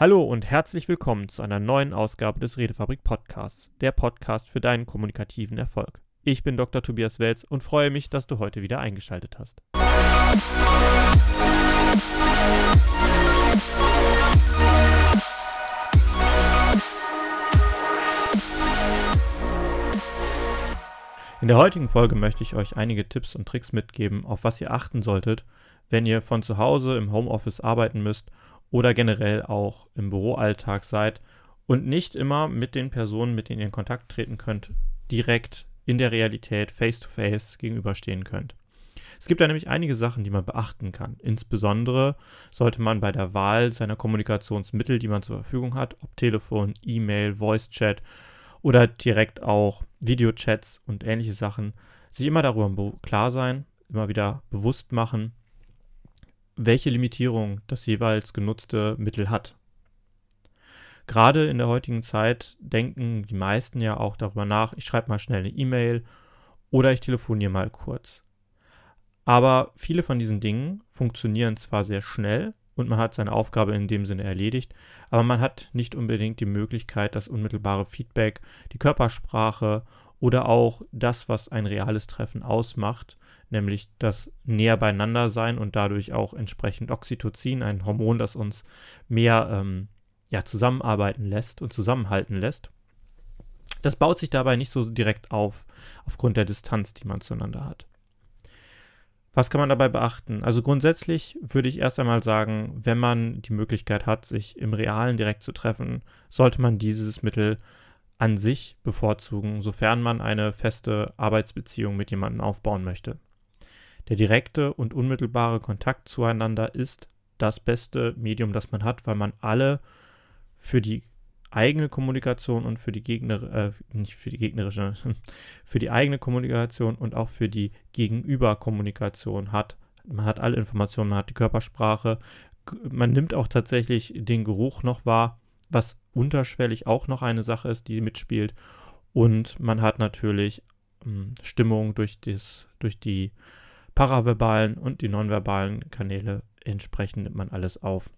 Hallo und herzlich willkommen zu einer neuen Ausgabe des Redefabrik Podcasts, der Podcast für deinen kommunikativen Erfolg. Ich bin Dr. Tobias Welz und freue mich, dass du heute wieder eingeschaltet hast. In der heutigen Folge möchte ich euch einige Tipps und Tricks mitgeben, auf was ihr achten solltet, wenn ihr von zu Hause im Homeoffice arbeiten müsst oder generell auch im Büroalltag seid und nicht immer mit den Personen, mit denen ihr in Kontakt treten könnt, direkt in der Realität face-to-face -face gegenüberstehen könnt. Es gibt da nämlich einige Sachen, die man beachten kann. Insbesondere sollte man bei der Wahl seiner Kommunikationsmittel, die man zur Verfügung hat, ob Telefon, E-Mail, Voice-Chat oder direkt auch Videochats und ähnliche Sachen, sich immer darüber klar sein, immer wieder bewusst machen, welche Limitierung das jeweils genutzte Mittel hat. Gerade in der heutigen Zeit denken die meisten ja auch darüber nach, ich schreibe mal schnell eine E-Mail oder ich telefoniere mal kurz. Aber viele von diesen Dingen funktionieren zwar sehr schnell und man hat seine Aufgabe in dem Sinne erledigt, aber man hat nicht unbedingt die Möglichkeit, das unmittelbare Feedback, die Körpersprache oder auch das, was ein reales Treffen ausmacht, nämlich das näher beieinander sein und dadurch auch entsprechend Oxytocin, ein Hormon, das uns mehr ähm, ja, zusammenarbeiten lässt und zusammenhalten lässt. Das baut sich dabei nicht so direkt auf, aufgrund der Distanz, die man zueinander hat. Was kann man dabei beachten? Also grundsätzlich würde ich erst einmal sagen, wenn man die Möglichkeit hat, sich im Realen direkt zu treffen, sollte man dieses Mittel an sich bevorzugen, sofern man eine feste Arbeitsbeziehung mit jemandem aufbauen möchte. Der direkte und unmittelbare Kontakt zueinander ist das beste Medium, das man hat, weil man alle für die eigene Kommunikation und für die Gegner, äh, nicht für die gegnerische, für die eigene Kommunikation und auch für die Gegenüberkommunikation hat. Man hat alle Informationen, man hat die Körpersprache, man nimmt auch tatsächlich den Geruch noch wahr, was unterschwellig auch noch eine Sache ist, die mitspielt. Und man hat natürlich ähm, Stimmung durch, das, durch die paraverbalen und die nonverbalen Kanäle. Entsprechend nimmt man alles auf.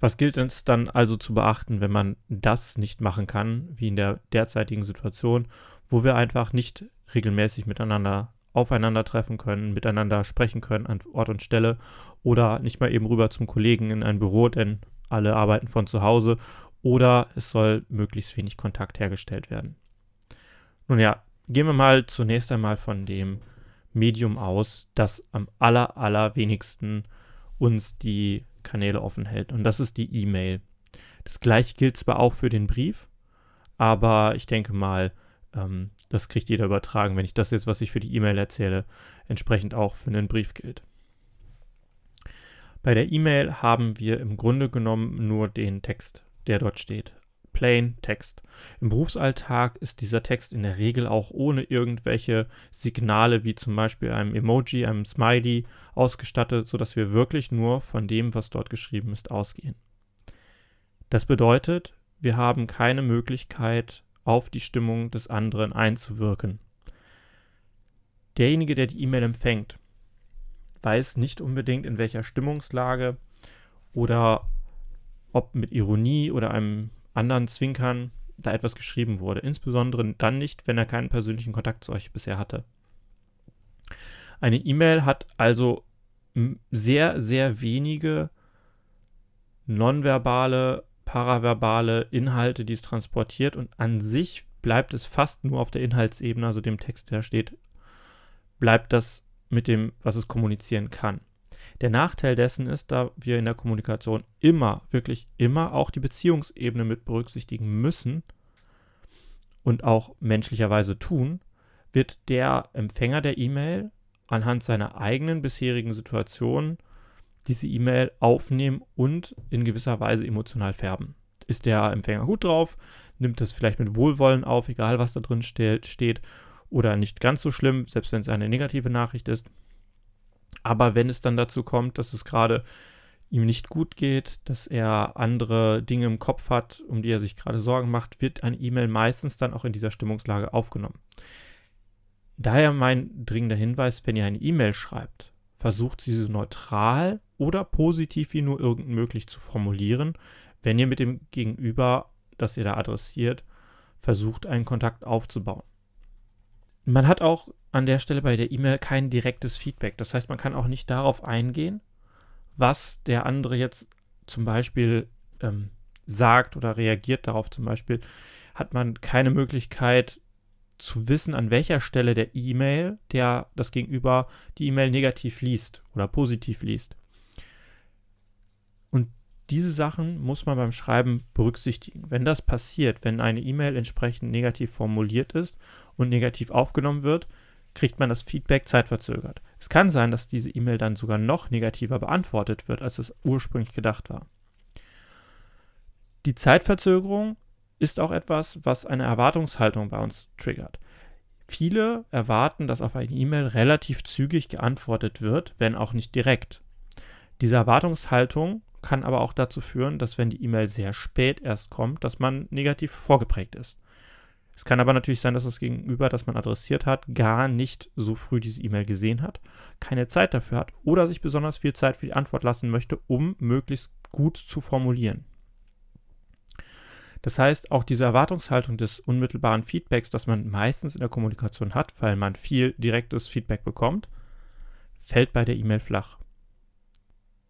Was gilt es dann also zu beachten, wenn man das nicht machen kann, wie in der derzeitigen Situation, wo wir einfach nicht regelmäßig miteinander aufeinandertreffen können, miteinander sprechen können an Ort und Stelle oder nicht mal eben rüber zum Kollegen in ein Büro, denn alle arbeiten von zu Hause oder es soll möglichst wenig Kontakt hergestellt werden. Nun ja, gehen wir mal zunächst einmal von dem Medium aus, das am aller, allerwenigsten uns die Kanäle offen hält. Und das ist die E-Mail. Das gleiche gilt zwar auch für den Brief, aber ich denke mal, ähm, das kriegt jeder übertragen, wenn ich das jetzt, was ich für die E-Mail erzähle, entsprechend auch für einen Brief gilt. Bei der E-Mail haben wir im Grunde genommen nur den Text, der dort steht. Plain Text. Im Berufsalltag ist dieser Text in der Regel auch ohne irgendwelche Signale wie zum Beispiel einem Emoji, einem Smiley ausgestattet, sodass wir wirklich nur von dem, was dort geschrieben ist, ausgehen. Das bedeutet, wir haben keine Möglichkeit, auf die Stimmung des anderen einzuwirken. Derjenige, der die E-Mail empfängt, weiß nicht unbedingt, in welcher Stimmungslage oder ob mit Ironie oder einem anderen Zwinkern da etwas geschrieben wurde. Insbesondere dann nicht, wenn er keinen persönlichen Kontakt zu euch bisher hatte. Eine E-Mail hat also sehr, sehr wenige nonverbale, paraverbale Inhalte, die es transportiert und an sich bleibt es fast nur auf der Inhaltsebene, also dem Text, der steht, bleibt das mit dem, was es kommunizieren kann. Der Nachteil dessen ist, da wir in der Kommunikation immer, wirklich immer auch die Beziehungsebene mit berücksichtigen müssen und auch menschlicherweise tun, wird der Empfänger der E-Mail anhand seiner eigenen bisherigen Situation diese E-Mail aufnehmen und in gewisser Weise emotional färben. Ist der Empfänger gut drauf, nimmt es vielleicht mit Wohlwollen auf, egal was da drin steht, oder nicht ganz so schlimm, selbst wenn es eine negative Nachricht ist, aber wenn es dann dazu kommt, dass es gerade ihm nicht gut geht, dass er andere Dinge im Kopf hat, um die er sich gerade Sorgen macht, wird ein E-Mail meistens dann auch in dieser Stimmungslage aufgenommen. Daher mein dringender Hinweis, wenn ihr eine E-Mail schreibt, versucht sie so neutral oder positiv wie nur irgend möglich zu formulieren, wenn ihr mit dem Gegenüber, das ihr da adressiert, versucht, einen Kontakt aufzubauen. Man hat auch an der Stelle bei der E-Mail kein direktes Feedback. Das heißt, man kann auch nicht darauf eingehen, was der andere jetzt zum Beispiel ähm, sagt oder reagiert darauf. Zum Beispiel hat man keine Möglichkeit zu wissen, an welcher Stelle der E-Mail, der das Gegenüber die E-Mail negativ liest oder positiv liest. Und diese Sachen muss man beim Schreiben berücksichtigen. Wenn das passiert, wenn eine E-Mail entsprechend negativ formuliert ist und negativ aufgenommen wird, kriegt man das Feedback zeitverzögert. Es kann sein, dass diese E-Mail dann sogar noch negativer beantwortet wird, als es ursprünglich gedacht war. Die Zeitverzögerung ist auch etwas, was eine Erwartungshaltung bei uns triggert. Viele erwarten, dass auf eine E-Mail relativ zügig geantwortet wird, wenn auch nicht direkt. Diese Erwartungshaltung kann aber auch dazu führen, dass wenn die E-Mail sehr spät erst kommt, dass man negativ vorgeprägt ist. Es kann aber natürlich sein, dass das Gegenüber, das man adressiert hat, gar nicht so früh diese E-Mail gesehen hat, keine Zeit dafür hat oder sich besonders viel Zeit für die Antwort lassen möchte, um möglichst gut zu formulieren. Das heißt, auch diese Erwartungshaltung des unmittelbaren Feedbacks, das man meistens in der Kommunikation hat, weil man viel direktes Feedback bekommt, fällt bei der E-Mail flach.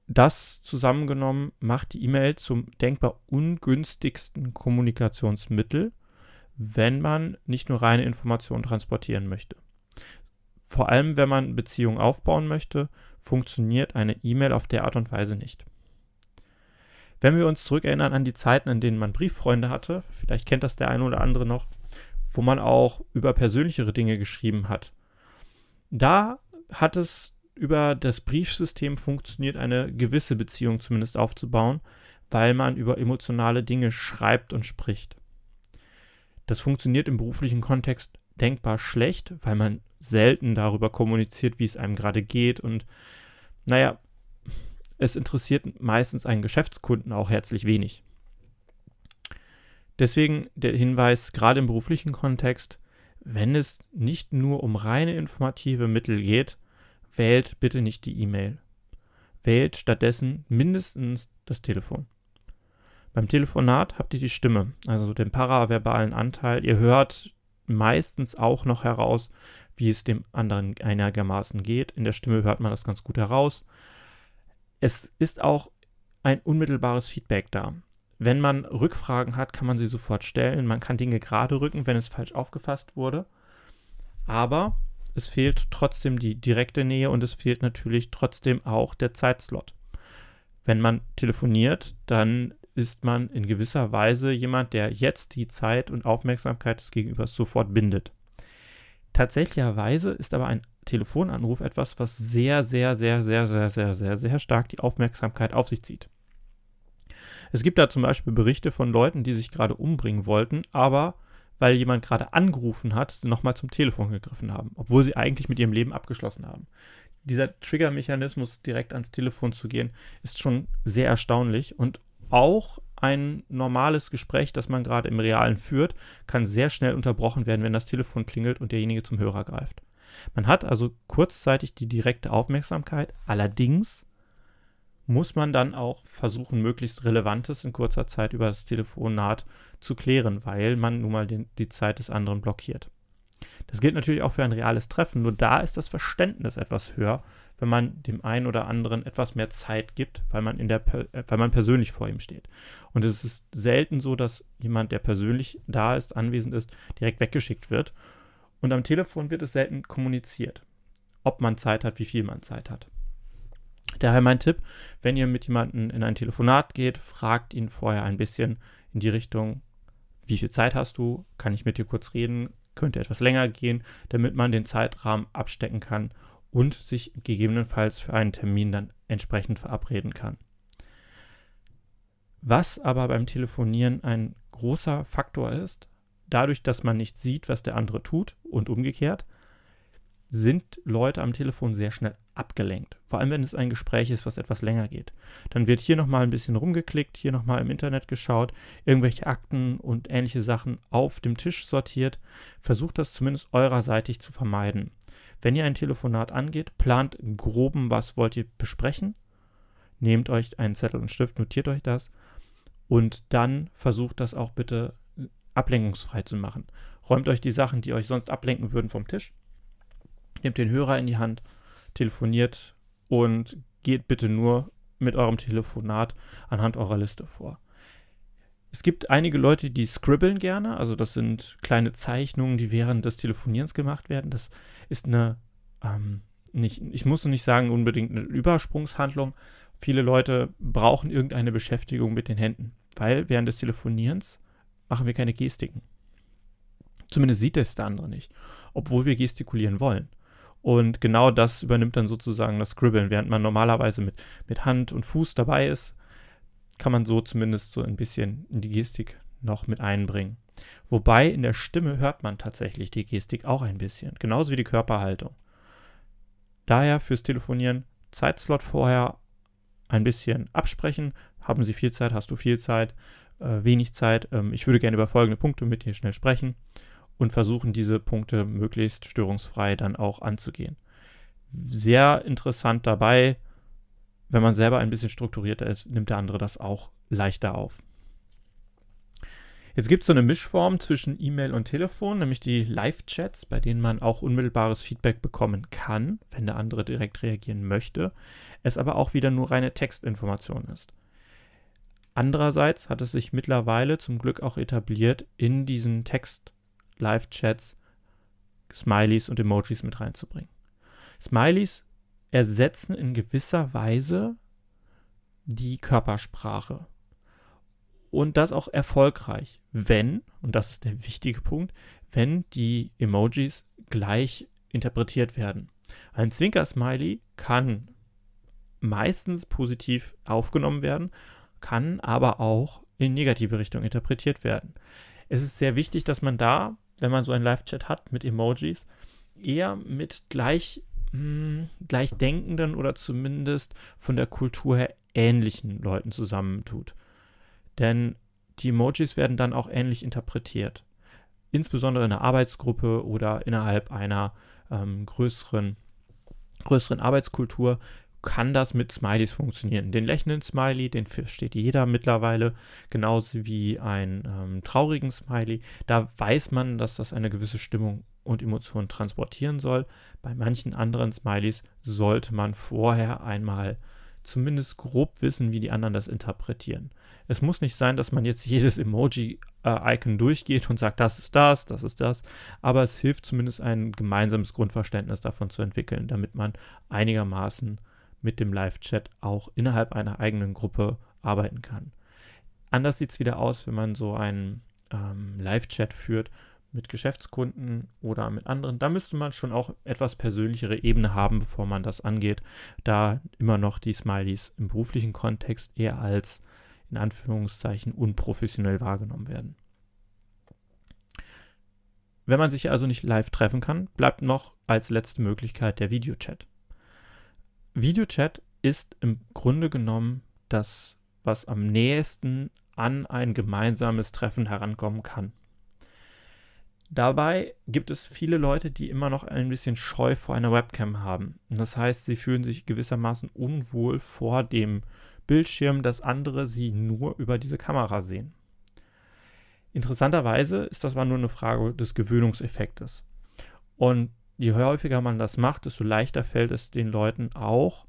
Das zusammengenommen macht die E-Mail zum denkbar ungünstigsten Kommunikationsmittel, wenn man nicht nur reine Informationen transportieren möchte. Vor allem, wenn man Beziehungen aufbauen möchte, funktioniert eine E-Mail auf der Art und Weise nicht. Wenn wir uns zurückerinnern an die Zeiten, in denen man Brieffreunde hatte, vielleicht kennt das der eine oder andere noch, wo man auch über persönlichere Dinge geschrieben hat. Da hat es über das Briefsystem funktioniert, eine gewisse Beziehung zumindest aufzubauen, weil man über emotionale Dinge schreibt und spricht. Das funktioniert im beruflichen Kontext denkbar schlecht, weil man selten darüber kommuniziert, wie es einem gerade geht und naja, es interessiert meistens einen Geschäftskunden auch herzlich wenig. Deswegen der Hinweis, gerade im beruflichen Kontext, wenn es nicht nur um reine informative Mittel geht, wählt bitte nicht die E-Mail. Wählt stattdessen mindestens das Telefon. Beim Telefonat habt ihr die Stimme, also den paraverbalen Anteil. Ihr hört meistens auch noch heraus, wie es dem anderen einigermaßen geht. In der Stimme hört man das ganz gut heraus. Es ist auch ein unmittelbares Feedback da. Wenn man Rückfragen hat, kann man sie sofort stellen. Man kann Dinge gerade rücken, wenn es falsch aufgefasst wurde. Aber es fehlt trotzdem die direkte Nähe und es fehlt natürlich trotzdem auch der Zeitslot. Wenn man telefoniert, dann ist man in gewisser Weise jemand, der jetzt die Zeit und Aufmerksamkeit des Gegenübers sofort bindet. Tatsächlicherweise ist aber ein Telefonanruf etwas, was sehr, sehr, sehr, sehr, sehr, sehr, sehr, sehr stark die Aufmerksamkeit auf sich zieht. Es gibt da zum Beispiel Berichte von Leuten, die sich gerade umbringen wollten, aber weil jemand gerade angerufen hat, nochmal zum Telefon gegriffen haben, obwohl sie eigentlich mit ihrem Leben abgeschlossen haben. Dieser Trigger-Mechanismus, direkt ans Telefon zu gehen, ist schon sehr erstaunlich und auch ein normales Gespräch, das man gerade im Realen führt, kann sehr schnell unterbrochen werden, wenn das Telefon klingelt und derjenige zum Hörer greift. Man hat also kurzzeitig die direkte Aufmerksamkeit, allerdings muss man dann auch versuchen, möglichst Relevantes in kurzer Zeit über das Telefonat zu klären, weil man nun mal den, die Zeit des anderen blockiert. Das gilt natürlich auch für ein reales Treffen, nur da ist das Verständnis etwas höher, wenn man dem einen oder anderen etwas mehr Zeit gibt, weil man, in der, weil man persönlich vor ihm steht. Und es ist selten so, dass jemand, der persönlich da ist, anwesend ist, direkt weggeschickt wird. Und am Telefon wird es selten kommuniziert, ob man Zeit hat, wie viel man Zeit hat. Daher mein Tipp, wenn ihr mit jemandem in ein Telefonat geht, fragt ihn vorher ein bisschen in die Richtung, wie viel Zeit hast du? Kann ich mit dir kurz reden? Könnte etwas länger gehen, damit man den Zeitrahmen abstecken kann und sich gegebenenfalls für einen Termin dann entsprechend verabreden kann. Was aber beim Telefonieren ein großer Faktor ist, dadurch, dass man nicht sieht, was der andere tut und umgekehrt, sind Leute am Telefon sehr schnell abgelenkt. Vor allem, wenn es ein Gespräch ist, was etwas länger geht. Dann wird hier nochmal ein bisschen rumgeklickt, hier nochmal im Internet geschaut, irgendwelche Akten und ähnliche Sachen auf dem Tisch sortiert. Versucht das zumindest eurerseitig zu vermeiden. Wenn ihr ein Telefonat angeht, plant groben, was wollt ihr besprechen. nehmt euch einen Zettel und Stift, notiert euch das und dann versucht das auch bitte ablenkungsfrei zu machen. Räumt euch die Sachen, die euch sonst ablenken würden, vom Tisch. Nehmt den Hörer in die Hand, telefoniert und geht bitte nur mit eurem Telefonat anhand eurer Liste vor. Es gibt einige Leute, die scribbeln gerne, also das sind kleine Zeichnungen, die während des Telefonierens gemacht werden. Das ist eine, ähm, nicht, ich muss nicht sagen unbedingt eine Übersprungshandlung. Viele Leute brauchen irgendeine Beschäftigung mit den Händen, weil während des Telefonierens machen wir keine Gestiken. Zumindest sieht es der andere nicht, obwohl wir gestikulieren wollen. Und genau das übernimmt dann sozusagen das Scribbeln. Während man normalerweise mit, mit Hand und Fuß dabei ist, kann man so zumindest so ein bisschen in die Gestik noch mit einbringen. Wobei in der Stimme hört man tatsächlich die Gestik auch ein bisschen, genauso wie die Körperhaltung. Daher fürs Telefonieren Zeitslot vorher ein bisschen absprechen. Haben Sie viel Zeit? Hast du viel Zeit? Äh, wenig Zeit? Ähm, ich würde gerne über folgende Punkte mit dir schnell sprechen und versuchen, diese Punkte möglichst störungsfrei dann auch anzugehen. Sehr interessant dabei, wenn man selber ein bisschen strukturierter ist, nimmt der andere das auch leichter auf. Jetzt gibt es so eine Mischform zwischen E-Mail und Telefon, nämlich die Live-Chats, bei denen man auch unmittelbares Feedback bekommen kann, wenn der andere direkt reagieren möchte, es aber auch wieder nur reine Textinformation ist. Andererseits hat es sich mittlerweile zum Glück auch etabliert, in diesen Text Live-Chats Smileys und Emojis mit reinzubringen. Smileys ersetzen in gewisser Weise die Körpersprache. Und das auch erfolgreich, wenn, und das ist der wichtige Punkt, wenn die Emojis gleich interpretiert werden. Ein Zwinker-Smiley kann meistens positiv aufgenommen werden, kann aber auch in negative Richtung interpretiert werden. Es ist sehr wichtig, dass man da wenn man so einen Live-Chat hat mit Emojis, eher mit gleich, mh, hm, gleichdenkenden oder zumindest von der Kultur her ähnlichen Leuten zusammentut. Denn die Emojis werden dann auch ähnlich interpretiert. Insbesondere in einer Arbeitsgruppe oder innerhalb einer ähm, größeren, größeren Arbeitskultur kann das mit Smileys funktionieren. Den lächelnden Smiley, den versteht jeder mittlerweile, genauso wie einen ähm, traurigen Smiley. Da weiß man, dass das eine gewisse Stimmung und Emotionen transportieren soll. Bei manchen anderen Smileys sollte man vorher einmal zumindest grob wissen, wie die anderen das interpretieren. Es muss nicht sein, dass man jetzt jedes Emoji-Icon durchgeht und sagt, das ist das, das ist das, aber es hilft zumindest ein gemeinsames Grundverständnis davon zu entwickeln, damit man einigermaßen mit dem Live-Chat auch innerhalb einer eigenen Gruppe arbeiten kann. Anders sieht es wieder aus, wenn man so einen ähm, Live-Chat führt mit Geschäftskunden oder mit anderen. Da müsste man schon auch etwas persönlichere Ebene haben, bevor man das angeht, da immer noch die Smileys im beruflichen Kontext eher als in Anführungszeichen unprofessionell wahrgenommen werden. Wenn man sich also nicht live treffen kann, bleibt noch als letzte Möglichkeit der Videochat. Videochat ist im Grunde genommen das, was am nächsten an ein gemeinsames Treffen herankommen kann. Dabei gibt es viele Leute, die immer noch ein bisschen Scheu vor einer Webcam haben. Das heißt, sie fühlen sich gewissermaßen unwohl vor dem Bildschirm, dass andere sie nur über diese Kamera sehen. Interessanterweise ist das aber nur eine Frage des Gewöhnungseffektes. Und je häufiger man das macht, desto leichter fällt es den Leuten auch,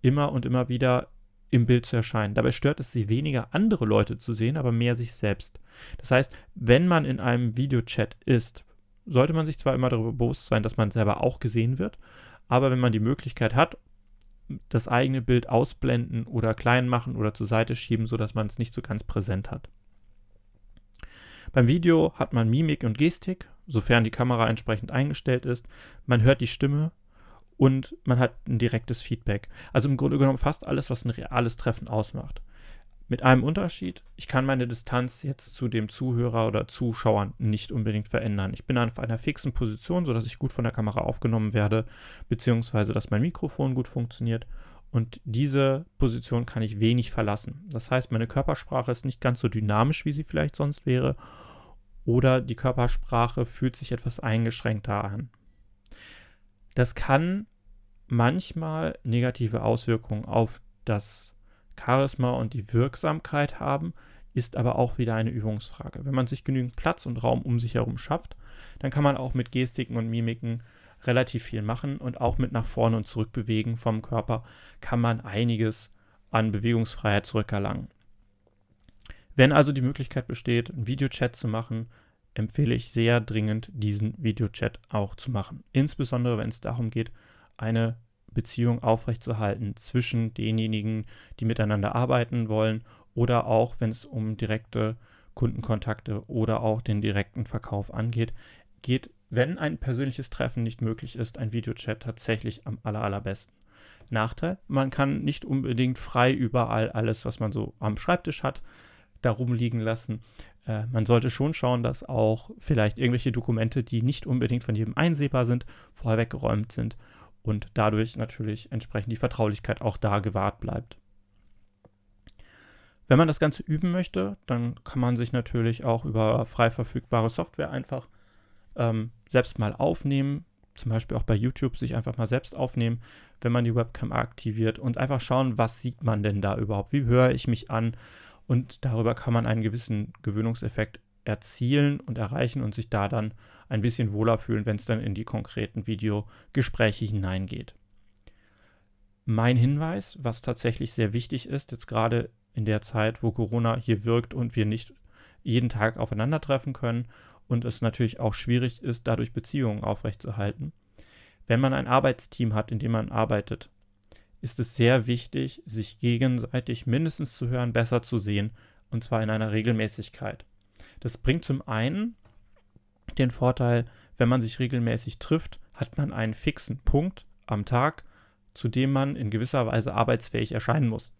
immer und immer wieder im Bild zu erscheinen. Dabei stört es sie weniger, andere Leute zu sehen, aber mehr sich selbst. Das heißt, wenn man in einem Videochat ist, sollte man sich zwar immer darüber bewusst sein, dass man selber auch gesehen wird, aber wenn man die Möglichkeit hat, das eigene Bild ausblenden oder klein machen oder zur Seite schieben, sodass man es nicht so ganz präsent hat. Beim Video hat man Mimik und Gestik, sofern die Kamera entsprechend eingestellt ist. Man hört die Stimme und man hat ein direktes Feedback. Also im Grunde genommen fast alles, was ein reales Treffen ausmacht. Mit einem Unterschied, ich kann meine Distanz jetzt zu dem Zuhörer oder Zuschauern nicht unbedingt verändern. Ich bin auf einer fixen Position, sodass ich gut von der Kamera aufgenommen werde, beziehungsweise dass mein Mikrofon gut funktioniert. Und diese Position kann ich wenig verlassen. Das heißt, meine Körpersprache ist nicht ganz so dynamisch, wie sie vielleicht sonst wäre oder die Körpersprache fühlt sich etwas eingeschränkter an. Das kann manchmal negative Auswirkungen auf das Charisma und die Wirksamkeit haben, ist aber auch wieder eine Übungsfrage. Wenn man sich genügend Platz und Raum um sich herum schafft, dann kann man auch mit Gestiken und Mimiken relativ viel machen und auch mit nach vorne und zurück bewegen vom Körper kann man einiges an Bewegungsfreiheit zurückerlangen. Wenn also die Möglichkeit besteht, einen Videochat zu machen, empfehle ich sehr dringend, diesen Videochat auch zu machen. Insbesondere wenn es darum geht, eine Beziehung aufrechtzuerhalten zwischen denjenigen, die miteinander arbeiten wollen oder auch wenn es um direkte Kundenkontakte oder auch den direkten Verkauf angeht, geht, wenn ein persönliches Treffen nicht möglich ist, ein Videochat tatsächlich am aller, allerbesten. Nachteil, man kann nicht unbedingt frei überall alles, was man so am Schreibtisch hat, darum liegen lassen. Äh, man sollte schon schauen, dass auch vielleicht irgendwelche Dokumente, die nicht unbedingt von jedem einsehbar sind, vorher weggeräumt sind und dadurch natürlich entsprechend die Vertraulichkeit auch da gewahrt bleibt. Wenn man das Ganze üben möchte, dann kann man sich natürlich auch über frei verfügbare Software einfach ähm, selbst mal aufnehmen, zum Beispiel auch bei YouTube sich einfach mal selbst aufnehmen, wenn man die Webcam aktiviert und einfach schauen, was sieht man denn da überhaupt, wie höre ich mich an und darüber kann man einen gewissen Gewöhnungseffekt erzielen und erreichen und sich da dann ein bisschen wohler fühlen, wenn es dann in die konkreten Videogespräche hineingeht. Mein Hinweis, was tatsächlich sehr wichtig ist, jetzt gerade in der Zeit, wo Corona hier wirkt und wir nicht jeden Tag aufeinandertreffen können und es natürlich auch schwierig ist, dadurch Beziehungen aufrechtzuerhalten. Wenn man ein Arbeitsteam hat, in dem man arbeitet, ist es sehr wichtig, sich gegenseitig mindestens zu hören, besser zu sehen, und zwar in einer Regelmäßigkeit. Das bringt zum einen den Vorteil, wenn man sich regelmäßig trifft, hat man einen fixen Punkt am Tag, zu dem man in gewisser Weise arbeitsfähig erscheinen muss.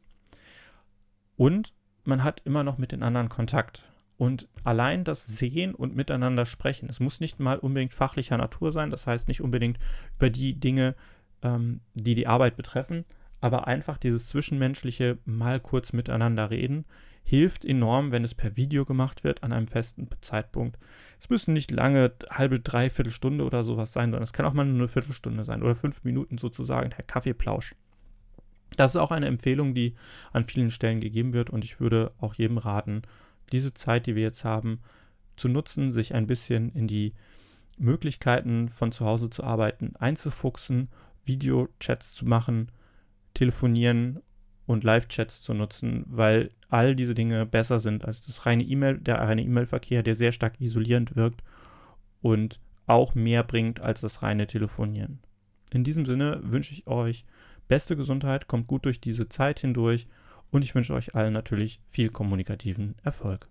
Und man hat immer noch mit den anderen Kontakt. Und allein das Sehen und Miteinander sprechen, es muss nicht mal unbedingt fachlicher Natur sein, das heißt nicht unbedingt über die Dinge, ähm, die die Arbeit betreffen, aber einfach dieses zwischenmenschliche mal kurz miteinander reden hilft enorm, wenn es per Video gemacht wird an einem festen Zeitpunkt. Es müssen nicht lange, halbe, dreiviertel Stunde oder sowas sein, sondern es kann auch mal nur eine Viertelstunde sein oder fünf Minuten sozusagen, der Kaffeeplausch. Das ist auch eine Empfehlung, die an vielen Stellen gegeben wird und ich würde auch jedem raten, diese Zeit, die wir jetzt haben, zu nutzen, sich ein bisschen in die Möglichkeiten von zu Hause zu arbeiten, einzufuchsen, Videochats zu machen, telefonieren und Live-Chats zu nutzen, weil all diese Dinge besser sind als das reine E-Mail, der reine E-Mail-Verkehr, der sehr stark isolierend wirkt und auch mehr bringt als das reine Telefonieren. In diesem Sinne wünsche ich euch beste Gesundheit, kommt gut durch diese Zeit hindurch und ich wünsche euch allen natürlich viel kommunikativen Erfolg.